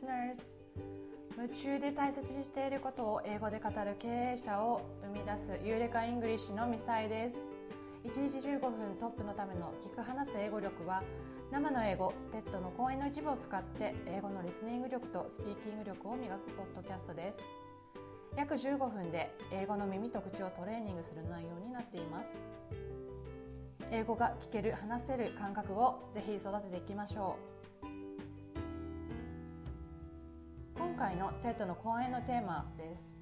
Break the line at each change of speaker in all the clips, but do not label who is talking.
listeners! 夢中で大切にしていることを英語で語る経営者を生み出す Eureka English のミサイです。1日15分トップのための聞く話す英語力は生の英語 TED の講演の一部を使って英語のリスニング力とスピーキング力を磨くポッドキャストです。約15分で英語の耳と口をトレーニングする内容になっています。英語が聞ける話せる感覚をぜひ育てていきましょう。回の TED の講演のテーマです。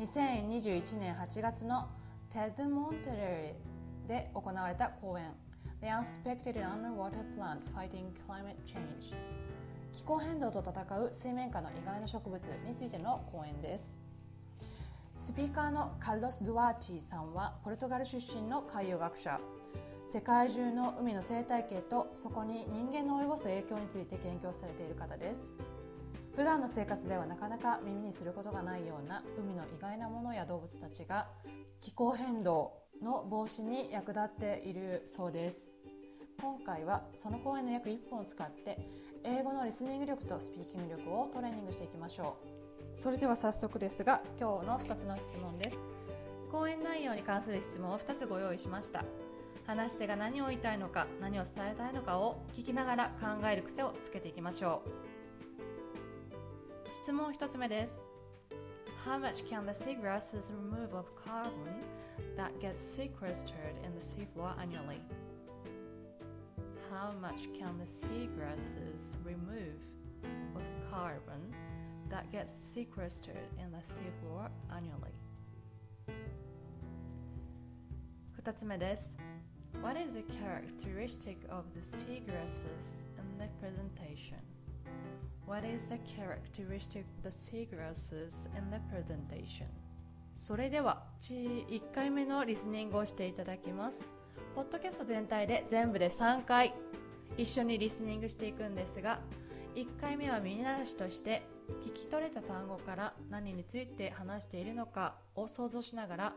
2021年8月の TED Monterey で行われた講演。The Unspected Underwater Plant Fighting Climate Change 気候変動と戦う水面下の意外な植物についての講演です。スピーカーのカルロス・ドゥアーチーさんはポルトガル出身の海洋学者。世界中の海の生態系とそこに人間の及ぼす影響について研究されている方です。普段の生活ではなかなか耳にすることがないような海の意外なものや動物たちが気候変動の防止に役立っているそうです。今回はその講演の約1分を使って英語のリスニング力とスピーキング力をトレーニングしていきましょう。それでは早速ですが今日の2つの質問です。講演内容に関する質問を2つご用意しました。話し手が何を言いたいのか何を伝えたいのかを聞きながら考える癖をつけていきましょう。質問1つ目です How much can the seagrasses remove of carbon that gets sequestered in the seafloor annually? How much can the seagrasses remove of carbon that gets sequestered in the seafloor annually? 2つ目です What is the characteristic of the seagrasses in the presentation? What is the characteristic of the seagrasses in the presentation? それでは1回目のリスニングをしていただきますポッドキャスト全体で全部で3回一緒にリスニングしていくんですが1回目は耳慣らしとして聞き取れた単語から何について話しているのかを想像しながら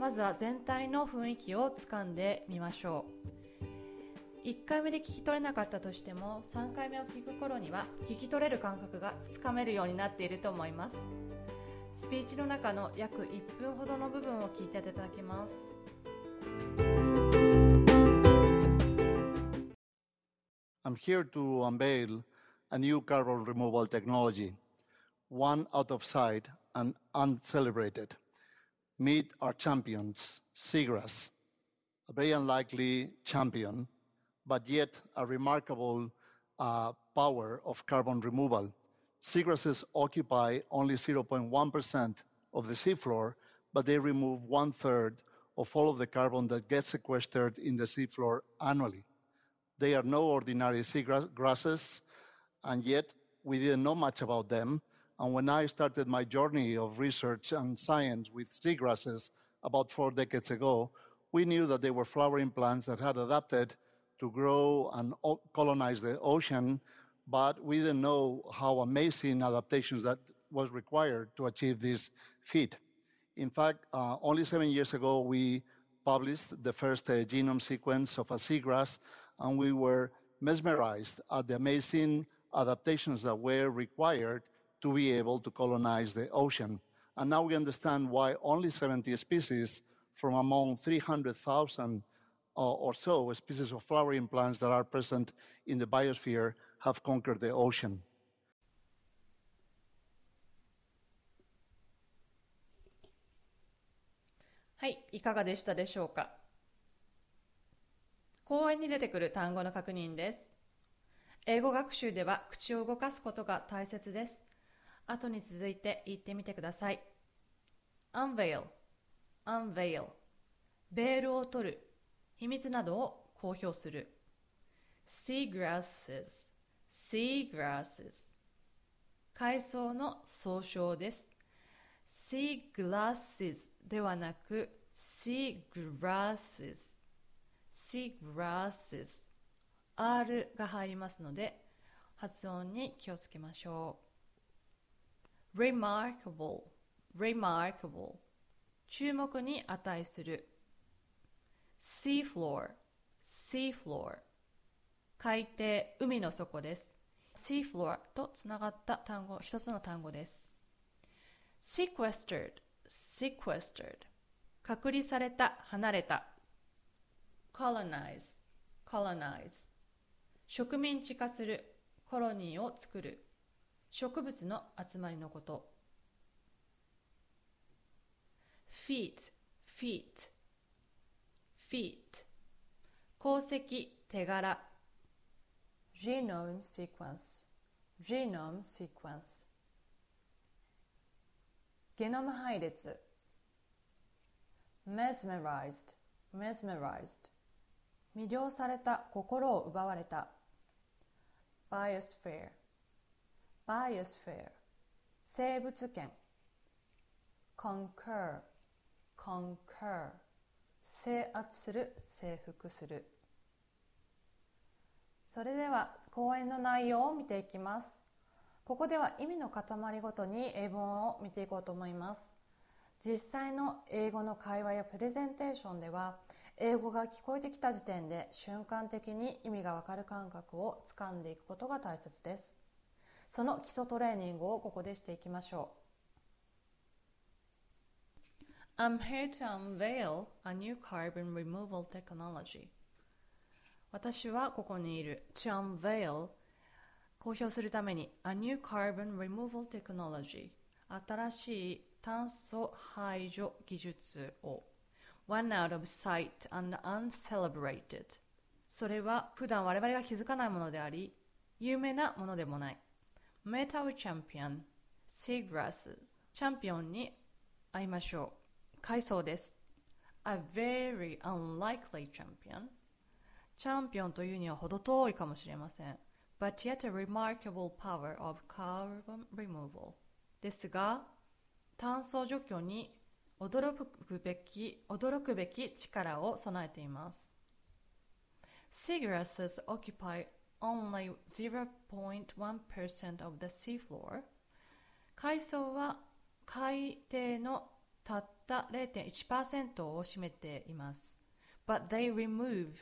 まずは全体の雰囲気をつかんでみましょう1回目で聞き取れなかったとしても3回目を聞く頃には聞き取れる感覚がつかめるようになっていると思いますスピーチの中の約1分ほどの部分を聞いていただきます
I'm here to unveil a new carbon removal technology, one out of sight and uncelebrated. Meet our champions, Seagrass, a very unlikely champion but yet a remarkable uh, power of carbon removal. Seagrasses occupy only 0.1% of the seafloor, but they remove one third of all of the carbon that gets sequestered in the seafloor annually. They are no ordinary seagrasses, and yet we didn't know much about them. And when I started my journey of research and science with seagrasses about four decades ago, we knew that they were flowering plants that had adapted to grow and colonize the ocean, but we didn't know how amazing adaptations that was required to achieve this feat. In fact, uh, only seven years ago, we published the first uh, genome sequence of a seagrass, and we were mesmerized at the amazing adaptations that were required to be able to colonize the ocean. And now we understand why only 70 species from among 300,000 or so species of flowering plants that are present in the biosphere have conquered the ocean.
はい、いかがでしたでしょうか講演に出てくる単語の確認です。英語学習では口を動かすことが大切です。後に続いて言ってみてください。unveil, unveil ベールを取る秘密などを公表する seagrasses seagrasses 海藻の総称です seaglasses ではなく seagrasses seagrasses R が入りますので発音に気をつけましょう remarkable remarkable 注目に値する seafloor, seafloor 海底、海の底です。seafloor とつながった単語、一つの単語です。sequestered, sequestered 隔離された、離れた。colonize, colonize 植民地化する、コロニーを作る。植物の集まりのこと。feet, feet, feet 鉱石、手柄。genome sequence, genome sequence ゲノム配列 mesmerized, mesmerized 魅了された、心を奪われた。biosphere, biosphere 生物圏 concur, concur 制圧する、征服する。それでは講演の内容を見ていきます。ここでは意味の塊ごとに英文を見ていこうと思います。実際の英語の会話やプレゼンテーションでは英語が聞こえてきた時点で瞬間的に意味がわかる感覚をつかんでいくことが大切です。その基礎トレーニングをここでしていきましょう。I'm here to unveil a new carbon removal technology. 私はここにいる to unveil 公表するために a new carbon removal technology 新しい炭素排除技術を one out of sight and uncelebrated それは普段我々が気づかないものであり有名なものでもない Met our champion Seagrasses チャンピオンに会いましょう海藻です A very unlikely champion チャンピオンというには程遠いかもしれません。But yet a remarkable power of carbon removal. ですが、炭素除去に驚くべき、驚くべき力を備えています。Seagrasses occupy only 0.1% of the seafloor. 海藻は海底のたった0.1%を占めています。But they remove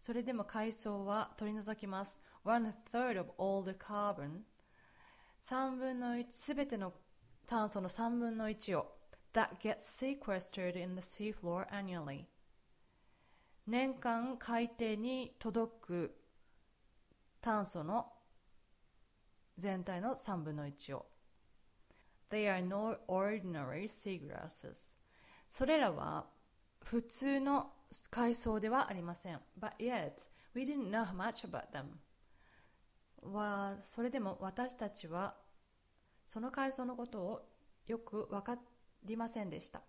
それでも海藻は取り除きます。One third of all the carbon 3分の1すべての炭素の3分の1を that gets sequestered in the seafloor annually 年間海底に届く炭素の全体の3分の1を They are no ordinary seagrasses それらは普通の海藻ではありません。But yet, we didn't know much about them. はそれでも私たちはその海藻のことをよく分かりませんでした。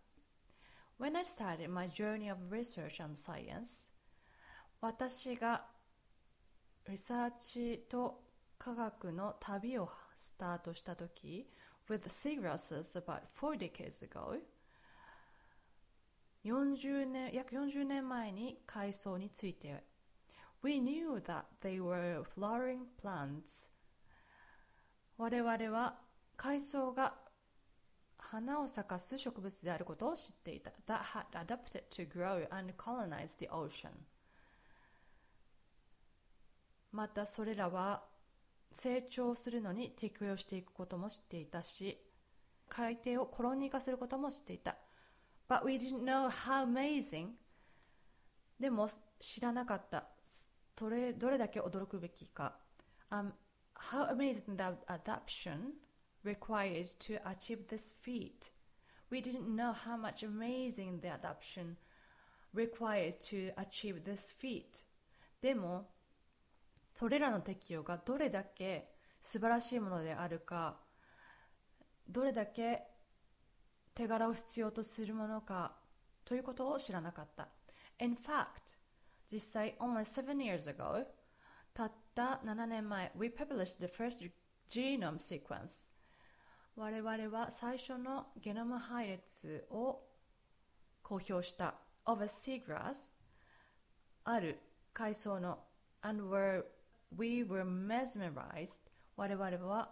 When I started my journey of research and science, 私がリサーチと科学の旅をスタートしたとき、with seagrasses about four decades ago, 40年約40年前に海藻について We knew that they were flowering plants 我々は海藻が花を咲かす植物であることを知っていた that had adapted to grow and colonize the ocean またそれらは成長するのに適応していくことも知っていたし海底をコロニー化することも知っていた But we didn't know how amazing でも知らなかったどれどれだけ驚くべきか、um, How amazing that adaption required to achieve this feat We didn't know how much amazing the adaption required to achieve this feat でもそれらの適用がどれだけ素晴らしいものであるかどれだけ手柄を必要とするものかということを知らなかった。In fact, 実際、only seven years ago, たった7年前、we published the first genome sequence. 我々は最初のゲノム配列を公表した of a seagrass ある海藻の and were, we were mesmerized 我々は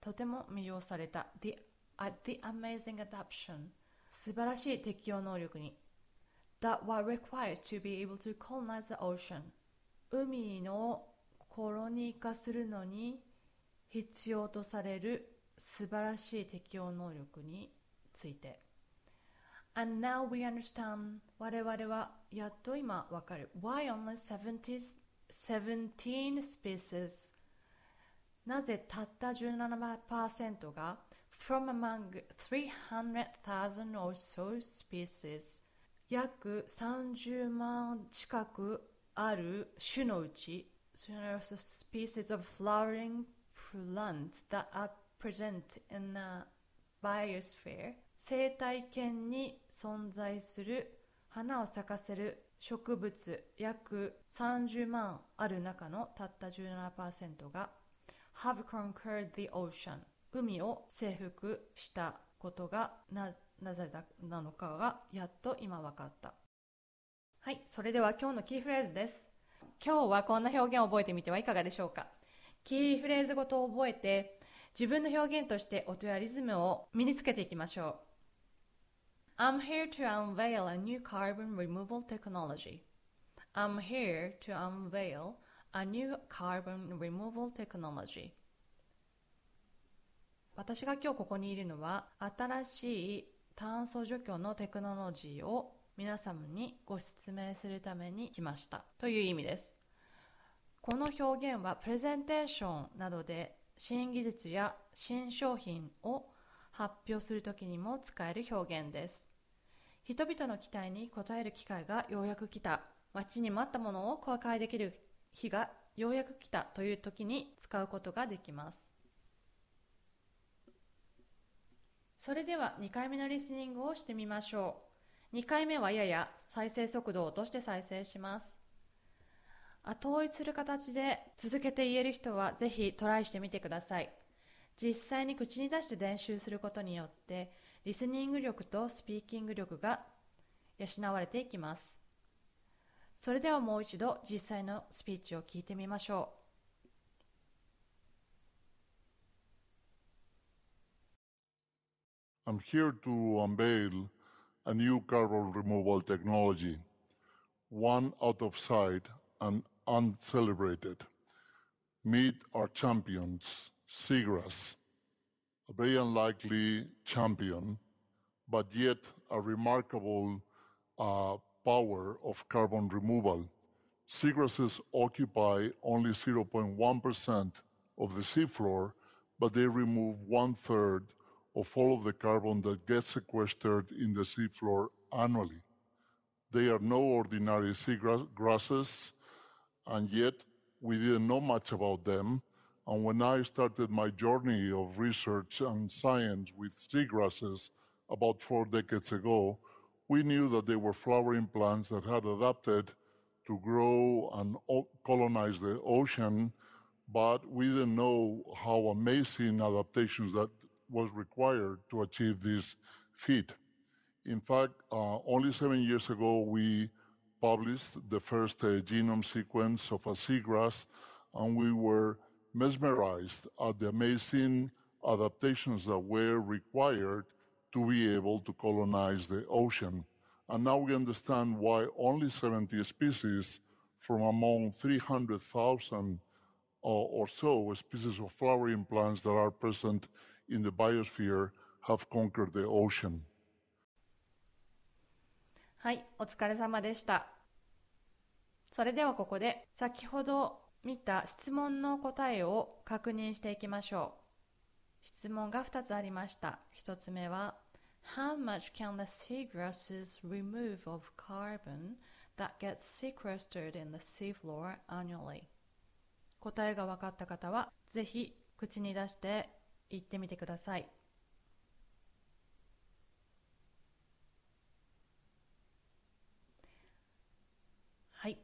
とても魅了された the at the amazing adaption 素晴らしい適応能力に that what requires to be able to colonize the ocean 海のコロニー化するのに必要とされる素晴らしい適応能力について And now we understand 我々はやっと今わかる Why only 70s 17 species なぜたった17%が From among 300,000 or so species 約30万近くある種のうち species of flowering plants that are present in the biosphere 生態圏に存在する花を咲かせる植物約30万ある中のたった17%が have conquered the ocean 海を征服したことがなぜだなのかがやっと今分かった。はいそれでは今日のキーフレーズです。今日はこんな表現を覚えてみてはいかがでしょうか。キーフレーズごと覚えて自分の表現として音やリズムを身につけていきましょう。I'm here to unveil a new carbon removal technology. I'm here to unveil a new carbon removal technology. 私が今日ここにいるのは新しい炭素除去のテクノロジーを皆様にご説明するために来ましたという意味です。この表現はプレゼンテーションなどで新技術や新商品を発表するときにも使える表現です。人々の期待に応える機会がようやく来た。待ちに待ったものを公開できる日がようやく来たという時に使うことができます。それでは2回目のリスニングをしてみましょう。2回目はやや再生速度を落として再生します。統一する形で続けて言える人はぜひトライしてみてください。実際に口に出して練習することによってリスニング力とスピーキング力が養われていきます。それではもう一度実際のスピーチを聞いてみましょう。
I'm here to unveil a new carbon removal technology, one out of sight and uncelebrated. Meet our champions, Seagrass. a very unlikely champion, but yet a remarkable uh, power of carbon removal. Seagrasses occupy only 0.1% of the seafloor, but they remove one third of all of the carbon that gets sequestered in the seafloor annually. They are no ordinary seagrasses, and yet we didn't know much about them and when I started my journey of research and science with seagrasses about four decades ago, we knew that they were flowering plants that had adapted to grow and colonize the ocean, but we didn't know how amazing adaptations that was required to achieve this feat. In fact, uh, only seven years ago, we published the first uh, genome sequence of a seagrass, and we were mesmerized at the amazing adaptations that were required to be able to colonize the ocean. And now we understand why only 70 species from among 300,000 or, or so species of flowering plants that are present in the biosphere have conquered the ocean.
はい、お疲れ様でした。それではここで先ほど 見た質問の答えを確認していきましょう。質問が2つありました。1つ目は How much can the seagrasses remove of carbon that gets sequestered in the seafloor annually? 答えが分かった方はぜひ口に出して言ってみてください。はい、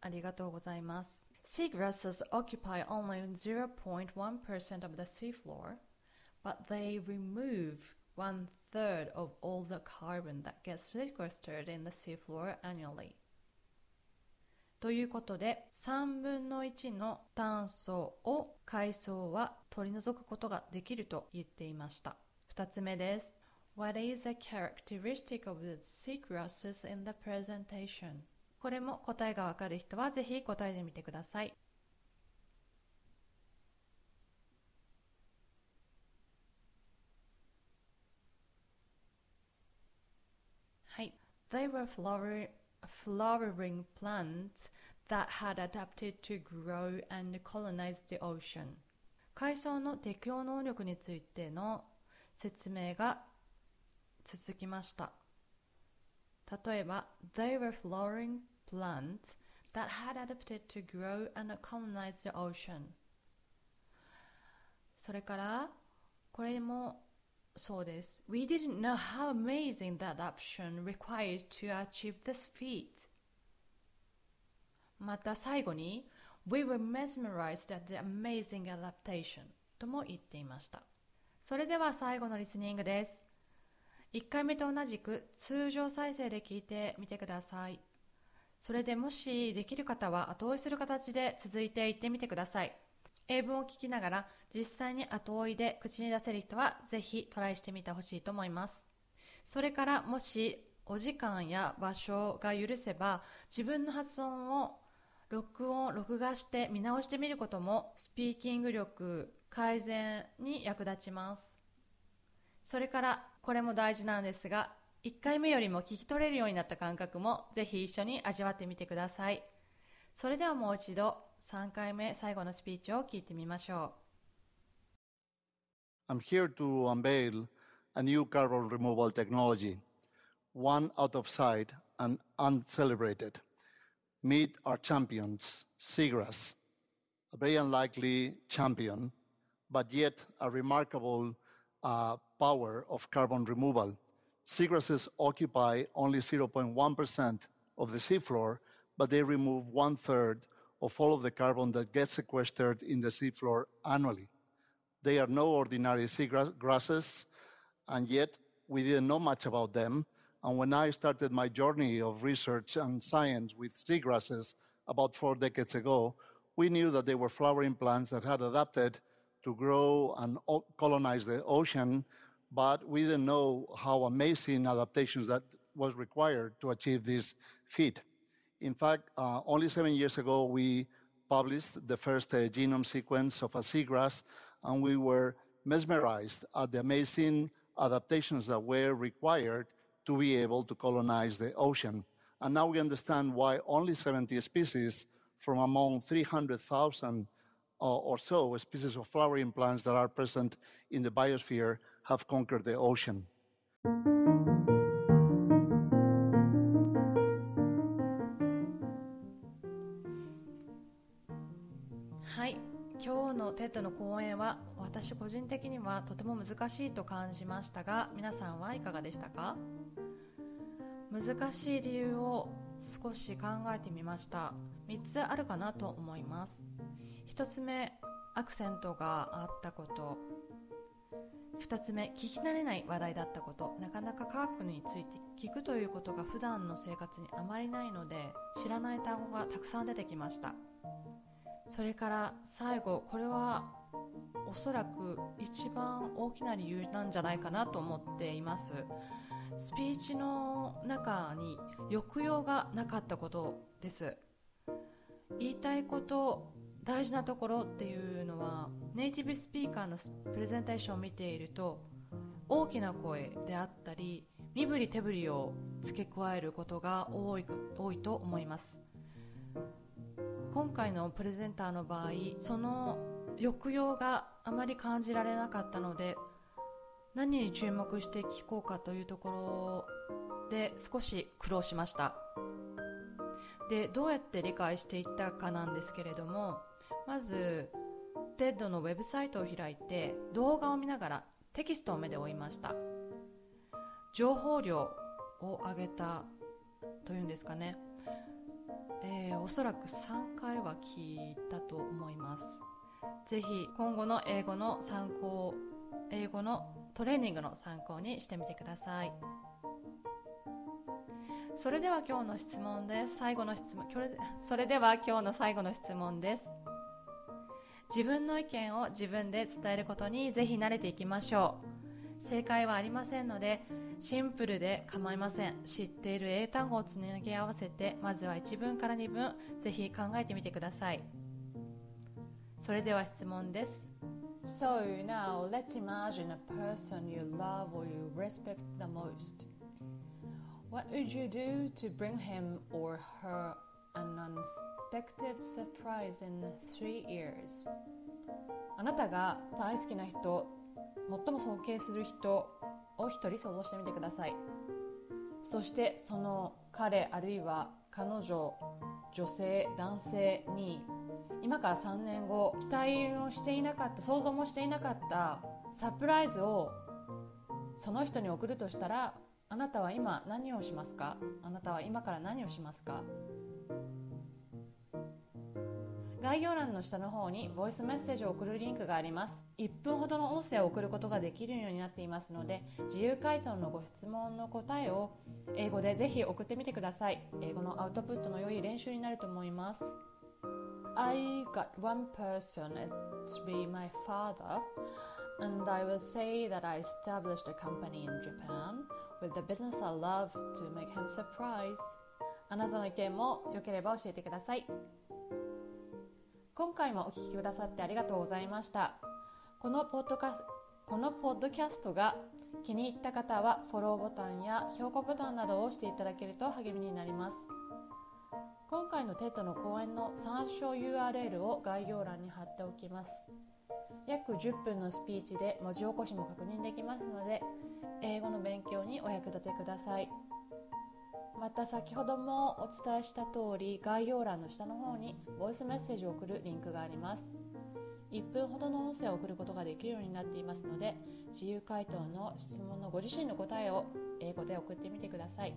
ありがとうございます。Seagrasses occupy only 0.1% of the seafloor, but they remove one third of all the carbon that gets sequestered in the seafloor annually. ということで、3分の1の炭素を海藻は取り除くことができると言っていました。2つ目です。What is a characteristic of the seagrasses in the presentation? これも答えがわかる人はぜひ答えてみてください。はい。They were flower, flowering plants that had adapted to grow and colonize the ocean. 海藻の適応能力についての説明が続きました。例えば、They were flowering plants that had adapted to grow and colonize the ocean. それから、これもそうです。We didn't know how amazing that adaptation required to achieve this feat. また最後に、We were mesmerized at the amazing adaptation とも言っていました。それでは最後のリスニングです。1回目と同じく通常再生で聞いてみてください。それでもしできる方は後追いする形で続いていってみてください。英文を聞きながら実際に後追いで口に出せる人はぜひトライしてみてほしいと思います。それからもしお時間や場所が許せば自分の発音を録音、録画して見直してみることもスピーキング力改善に役立ちます。それからこれも大事なんですが1回目よりも聞き取れるようになった感覚もぜひ一緒に味わってみてください。それではもう一度3回目最後のスピーチを聞いてみましょう
I'm here to unveil a new carbon removal technology, one out of sight and uncelebrated. Meet our champions, Seagrass, a very unlikely champion, but yet a remarkable uh, power of carbon removal. Seagrasses occupy only 0.1% of the seafloor, but they remove one third of all of the carbon that gets sequestered in the seafloor annually. They are no ordinary seagrasses, and yet we didn't know much about them. And when I started my journey of research and science with seagrasses about four decades ago, we knew that they were flowering plants that had adapted to grow and colonize the ocean, but we didn't know how amazing adaptations that was required to achieve this feat. In fact, uh, only seven years ago, we published the first uh, genome sequence of a seagrass, and we were mesmerized at the amazing adaptations that were required to be able to colonize the ocean. And now we understand why only 70 species from among 300,000 or, so species of flowering plants that are present in the biosphere have conquered the ocean.
はい。今日の TED の講演は私個人的にはとても難しいと感じましたが皆さんはいかがでしたか難しい理由を少し考えてみました3つあるかなと思います1つ目アクセントがあったこと。2つ目聞き慣れない話題だったこと。なかなか科学について聞くということが普段の生活にあまりないので知らない単語がたくさん出てきました。それから最後これはおそらく一番大きな理由なんじゃないかなと思っています。スピーチの中に抑揚がなかったことです。言いたいこと大事なところっていうのはネイティブスピーカーのプレゼンテーションを見ていると大きな声であったり身振り手振りを付け加えることが多い多いと思います。今回のプレゼンターの場合その抑揚があまり感じられなかったので何に注目して聞こうかというところで少し苦労しました。でどうやって理解していったかなんですけれどもまず TED のウェブサイトを開いて動画を見ながらテキストを目で追いました。情報量を上げたというんですかね。えーおそらく3回は聞いたと思います。ぜひ今後の英語の参考英語のトレーニングの参考にしてみてください。それでは今日の質問です。最後の質問それでは今日の最後の質問です。自分の意見を自分で伝えることにぜひ慣れていきましょう。正解はありませんのでシンプルで構いません。知っている英単語をつなぎ合わせてまずは1文から2文ぜひ考えてみてください。それでは質問です。So now let's imagine a person you love or you respect the most. What would you do to bring him or her an unexpected surprise in three years? あなたが大好きな人、最も尊敬する人を一人想像してみてください。そしてその彼あるいは彼女、女性、男性に今から3年後期待をしていなかった想像もしていなかったサプライズをその人に送るとしたらあなたは今何をしますか？あなたは今から何をしますか？概要欄の下の方にボイスメッセージを送るリンクがあります。1分ほどの音声を送ることができるようになっていますので自由回答のご質問の答えを英語でぜひ送ってみてください。英語のアウトプットの良い練習になると思います。I got one person to be my father and I will say that I established a company in Japan with the business I love to make him surprise. あなたの意見も良ければ教えてください。今回もお聞きくださってありがとうございました。このポッドカこのポッドキャストが気に入った方はフォローボタンや評価ボタンなどを押していただけると励みになります。今回の TED の講演の参照 URL を概要欄に貼っておきます。約10分のスピーチで文字起こしも確認できますので英語の勉強にお役立てください。また先ほどもお伝えした通り概要欄の下の方にボイスメッセージを送るリンクがあります1分ほどの音声を送ることができるようになっていますので自由回答の質問のご自身の答えを英語で送ってみてください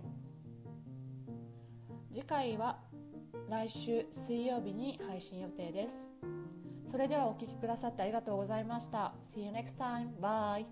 次回は来週水曜日に配信予定ですそれではお聴きくださってありがとうございました See you next time. Bye.